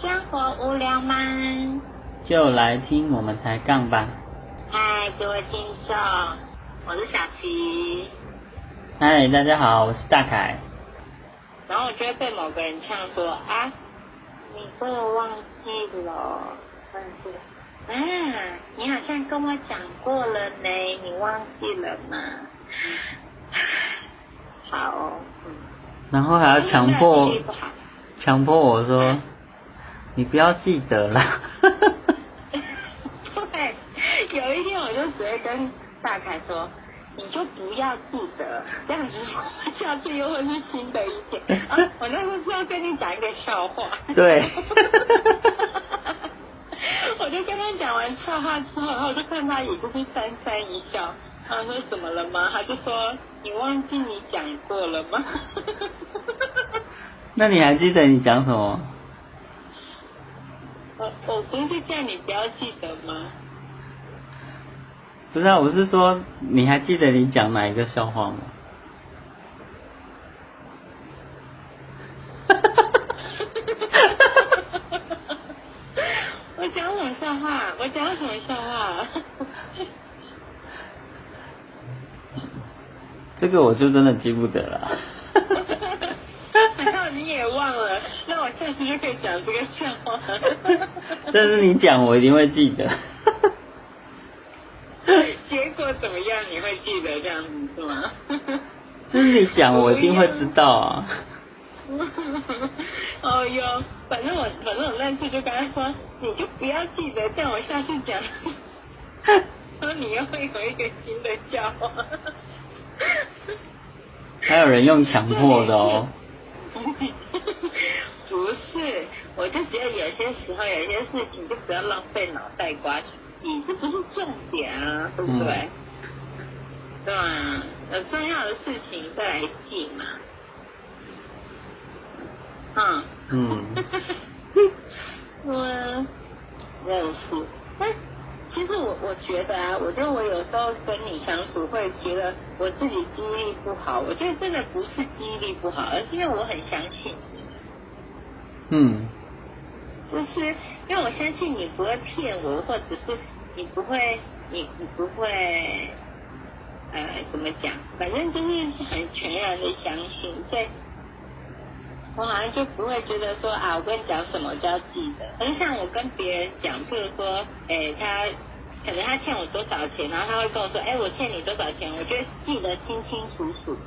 生活无聊吗？就来听我们抬杠吧。嗨，各位听众，我是小琪。嗨，大家好，我是大凯。然后我就会被某个人呛说啊，你被我忘记了，忘记了。啊，你好像跟我讲过了呢，你忘记了吗？好哦，嗯。然后还要强迫强迫我说，你不要记得了。对，有一天我就直接跟大凯说，你就不要记得，这样子下次又会是新的一天。啊，我那时候是要跟你讲一个笑话。对 我就跟他讲完笑话之后，然后我就看他也就是讪讪一笑，然后说怎么了吗？他就说你忘记你讲过了吗？那你还记得你讲什么？不是叫你不要记得吗？不是啊，我是说，你还记得你讲哪一个笑话吗？我讲什么笑话？我讲什么笑话？这个我就真的记不得了。难道你也忘了？那我下次就可以讲这个笑话。但是你讲，我一定会记得。结果怎么样？你会记得这样子是吗？就是你讲，我一定会知道啊。哦哟，反正我反正我那次就跟他说，你就不要记得，这样我下次讲，说你又会有一个新的笑话。还有人用强迫的哦。不是，我就觉得有些时候有些事情就不要浪费脑袋瓜去记，这不是重点啊，对不对？嗯对吧？有重要的事情再来记嘛。嗯。嗯。嗯，真的是。但其实我我觉得啊，我觉得我有时候跟你相处会觉得我自己记忆力不好，我觉得真的不是记忆力不好，而是因为我很相信你。嗯就是因为我相信你不会骗我，或者是你不会，你你不会，呃，怎么讲？反正就是很全然的相信，所以我好像就不会觉得说啊，我跟你讲什么我就要记得。可是像我跟别人讲，譬如说，哎，他可能他欠我多少钱，然后他会跟我说，哎，我欠你多少钱，我就会记得清清楚楚。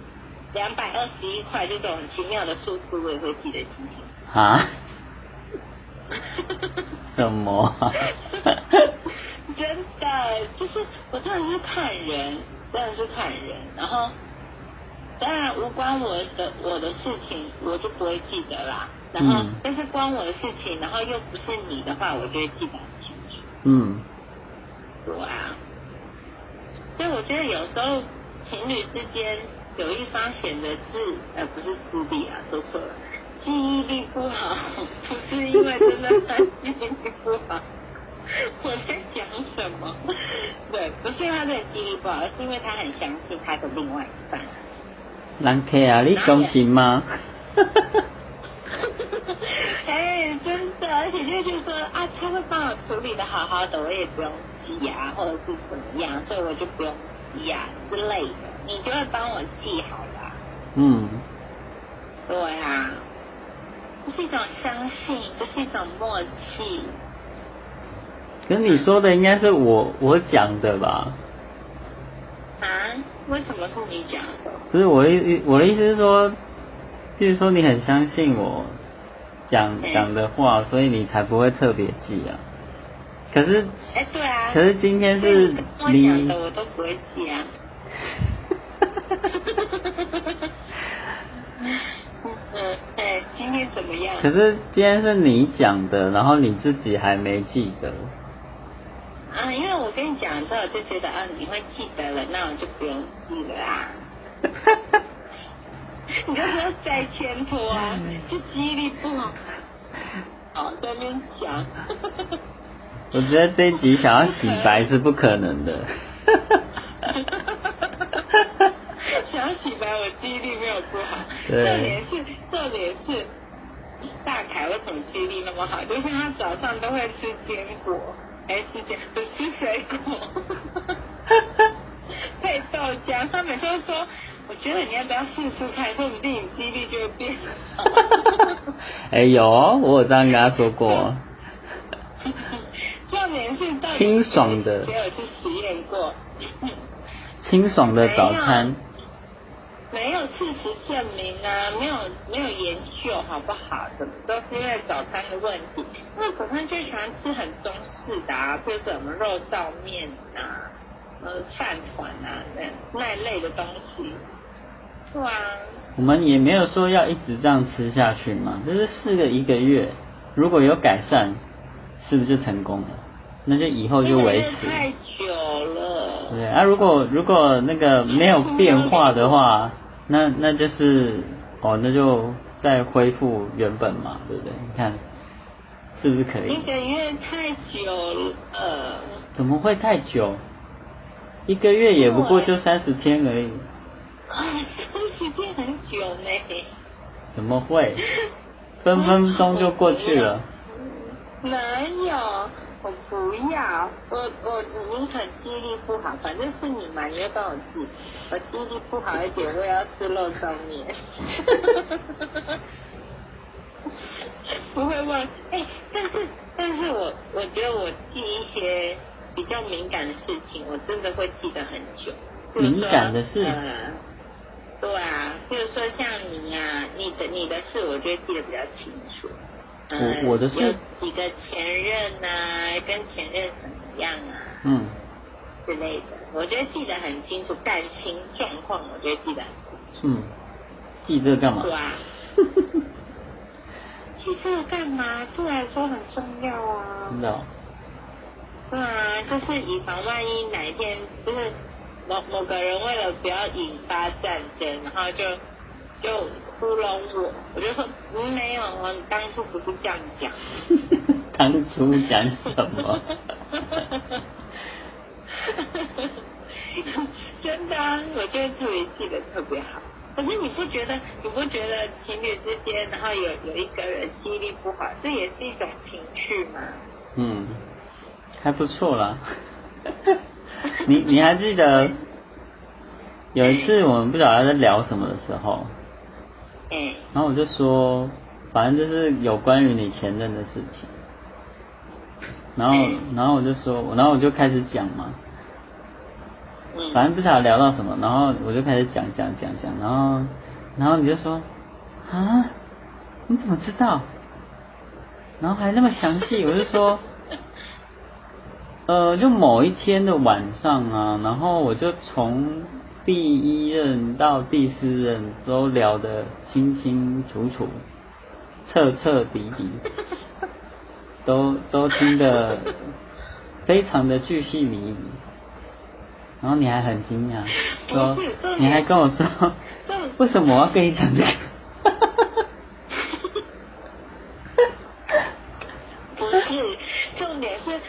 两百二十一块这种很奇妙的数字，我也会记得清清楚。啊？什么啊？真的，就是我真的是看人，真的是看人。然后，当然无关我的我的事情，我就不会记得啦。然后，嗯但是关我的事情，然后又不是你的话，我就会记得很清楚。嗯对啊，所以我觉得有时候情侣之间有一方显得智呃不是智力啊，说错了，记忆力不好，不是因为真的他记忆力不好。我在讲什么？对，不是因为他真的记忆力不好，而是因为他很相信他的另外一半。人客啊，你相信吗？哎，真的，而且就觉得说啊，他会帮我处理的好好的，我也不用记啊，或者是怎么样，所以我就不用记啊之类的，你就会帮我记好啦。嗯，对啊，这是一种相信，这是一种默契。可是你说的应该是我我讲的吧？啊？为什么是你讲的？不是我的意我的意思是说，就是说你很相信我讲嗯讲的话，所以你才不会特别记啊。可是哎，对啊。可是今天是你讲的，我都不会记啊。嗯，哎，今天怎么样？可是今天是你讲的，然后你自己还没记得。啊，因为我跟你讲之后，我就觉得啊，你会记得了，那我就不用记了啊。你就不要再牵拖啊，就记忆力不好。哦，在那边讲。我觉得这一集想要洗白是不可能的。想要洗白，我记忆力没有不好。重对点是，重点是，大凯为什么记忆力那么好？就像他早上都会吃坚果，还是坚不吃水果，配豆浆。他每次都说，我觉得你要不要试试看，说不定你记忆力就会变好。哎有哦，我有这样跟他说过。重点是到底清爽的没有去实验过？清爽的早餐，没有事实证明啊，没有没有研究好不好？怎么都是因为早餐的问题。因为早餐就喜欢吃很中式的啊，比如说什么肉燥面啊、呃饭团啊那那类的东西。对啊，我们也没有说要一直这样吃下去嘛，就是试个一个月，如果有改善，是不是就成功了？那就以后就维持。太久了。对啊，如果如果那个没有变化的话，那那就是哦，那就再恢复原本嘛，对不对？你看是不是可以？一个月太久了。怎么会太久？一个月也不过就三十天而已。啊，三十天很久呢。怎么会？分分钟就过去了。哪有？我不要，我我宁可记忆力不好，反正是你嘛，你要帮我记。我记忆力不好一点，我也要吃肉松面。不会忘，哎，但是但是我我觉得我记一些比较敏感的事情，我真的会记得很久。敏感的事？呃，对啊，比如说像你呀，你的你的事，我觉得记得比较清楚。我我的是有几个前任啊，跟前任怎么样啊？嗯，之类的，我觉得记得很清楚，感情状况我觉得记得很清楚。嗯，记这个干嘛？对啊。记这个干嘛？对我来说很重要啊。真的、哦。对啊，就是以防万一哪一天就是某某个人为了不要引发战争，然后就就。糊弄我，我就说没有，我当初不是这样讲。当初讲什么？真的啊，我觉得特别记得特别好。可是你不觉得？你不觉得情侣之间，然后有有一个人记忆力不好，这也是一种情趣吗？嗯，还不错啦。你你还记得有一次我们不晓得在聊什么的时候？然后我就说，反正就是有关于你前任的事情。然后，然后我就说，然后我就开始讲嘛。反正不晓得聊到什么，然后我就开始讲讲讲讲，然后，然后你就说，啊，你怎么知道？然后还那么详细，我就说，呃，就某一天的晚上啊，然后我就从。第一任到第四任都聊得清清楚楚、彻彻底底，都都听得非常的巨细靡遗。然后你还很惊讶，说你还跟我说，为什么我要跟你讲这个？不是，重点是。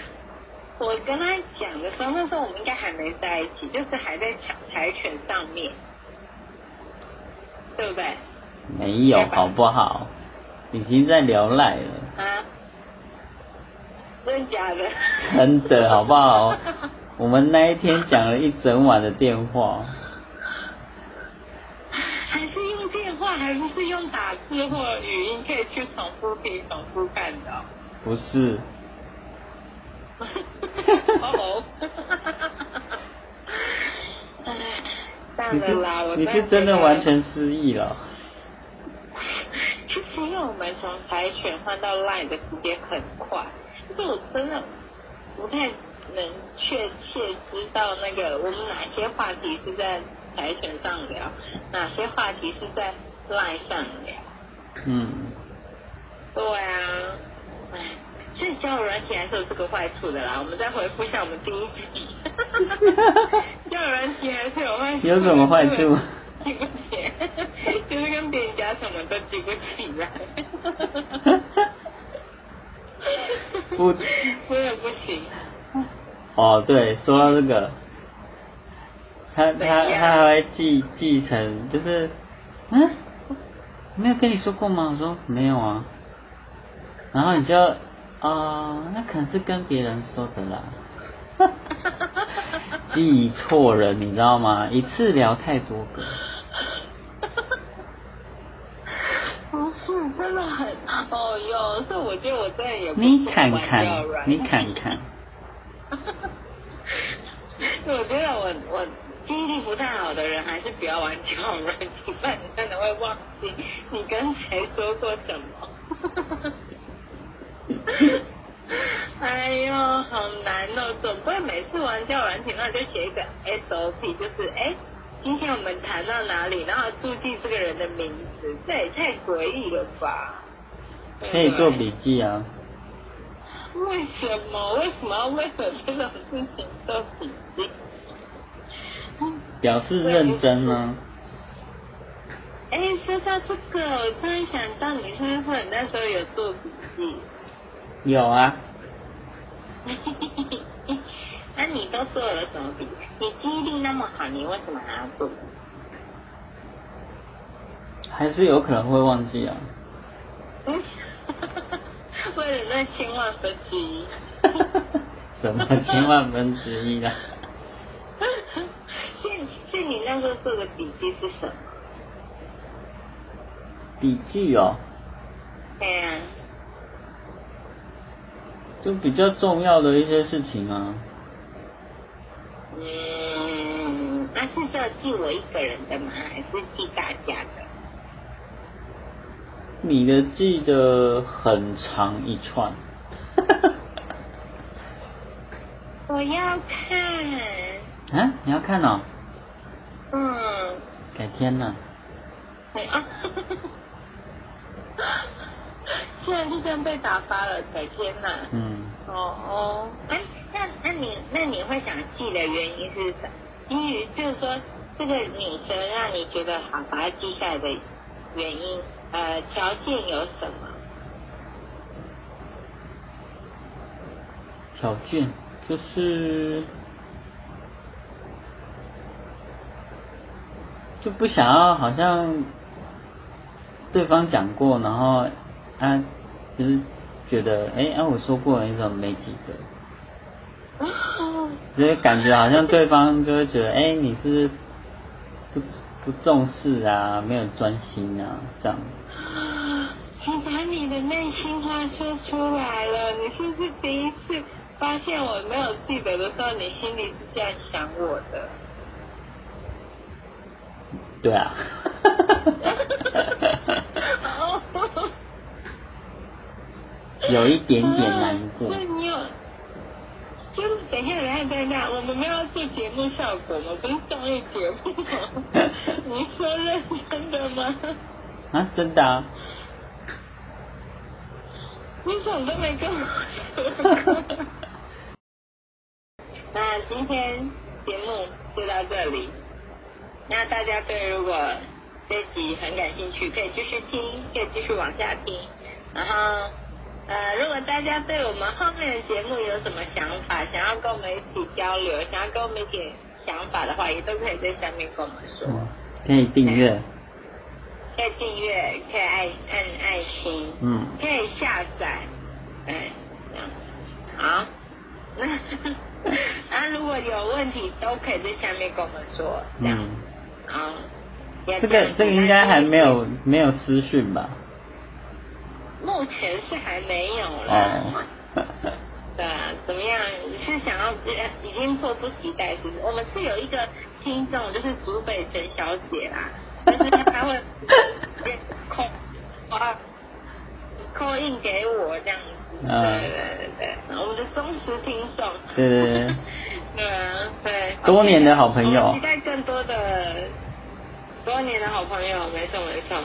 我跟他讲的时候，那时候我们应该还没在一起，就是还在抢柴犬上面，对不对？没有，好不好？已经在聊赖了。啊？真的假的？真的，好不好？我们那一天讲了一整晚的电话。还是用电话，还不是用打字或语音，可以去重复听、重复看的？不是。哦，了啦，我你是真的完全失忆了。其实因为我们从柴犬换到 Line 的时间很快，但是我真的不太能确切知道那个我们哪些话题是在柴犬上聊，哪些话题是在 Line 上聊。嗯。对啊，哎。所以交友软体还是有这个坏处的啦。我们再回复一下我们第一集，交友软体还是有坏处。有什么坏处？记不起，就是跟别人家什么都记不起来。不，不也不行。哦，对，说到这个，他他他还会记记成，就是，嗯，没有跟你说过吗？我说没有啊。然后你就，哦，那可能是跟别人说的啦。记错人，你知道吗？一次聊太多个。不 是，真的很，哦哟，所以我觉得我真的也不你看看，你看看。我觉得我我记忆力不太好的人，还是不要玩交友软件，不然你真的会忘记你跟谁说过什么。哎呦，好难哦！总不会每次玩交友软体，那就写一个 SOP，就是哎，今天我们谈到哪里，然后注记这个人的名字，这也太诡异了吧？可以做笔记啊。为什么？为什么要为了这种事情做笔记？表示认真呢。哎，说到这个，我突然想到，你是不是你那时候有做笔记？有啊，那你都做了什么笔？你记忆力那么好，你为什么还要做？还是有可能会忘记啊。嗯，为了那千万分之一。什么千万分之一啊？是是，你那时候做的笔记是什么？笔记哦。对啊。就比较重要的一些事情啊。嗯，那是要记我一个人的吗？还是记大家的？你的记得很长一串。我要看。啊，你要看哦。嗯。改天呢。啊。现在就这样被打发了，改天呐。嗯。哦哦，哎，那那你那你会想记的原因是什？基于就是说，这个女生让你觉得好把她记下来的原因，呃，条件有什么？条件就是就不想要好像对方讲过，然后。他就是觉得，哎，啊，我说过了，你怎么没记得？就是感觉好像对方就会觉得，哎，你是不不重视啊，没有专心啊，这样。你把你的内心话说出来了，你是不是第一次发现我没有记得的时候，你心里是这样想我的？对啊。有一点点难过。所以你有，就是等一下，等一下，等一下，我们没有做节目效果吗？不是综艺节目吗？你说认真的吗？啊，真的啊。你什么都没跟我说。那今天节目就到这里。那大家对如果这集很感兴趣，可以继续听，可以继续往下听，然后。呃，如果大家对我们后面的节目有什么想法，想要跟我们一起交流，想要跟我们一起想法的话，也都可以在下面跟我们说。可以订阅。可以订阅，可以爱按爱心。嗯。可以下载。哎，这样。好。那 如果有问题，都可以在下面跟我们说。嗯。好。这个这个应该还没有没有私讯吧？目前是还没有啦。对啊，怎么样？是想要已经迫不及待，是不是？我们是有一个听众，就是竹北陈小姐啦，就是她会扣啊扣印给我这样子。对对对对，我们的忠实听众。对对对。对啊，对。多年的好朋友。期待更多的多年的好朋友，没错没错。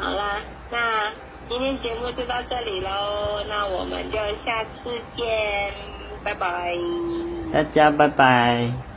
好啦，那。今天节目就到这里喽，那我们就下次见，拜拜。大家拜拜。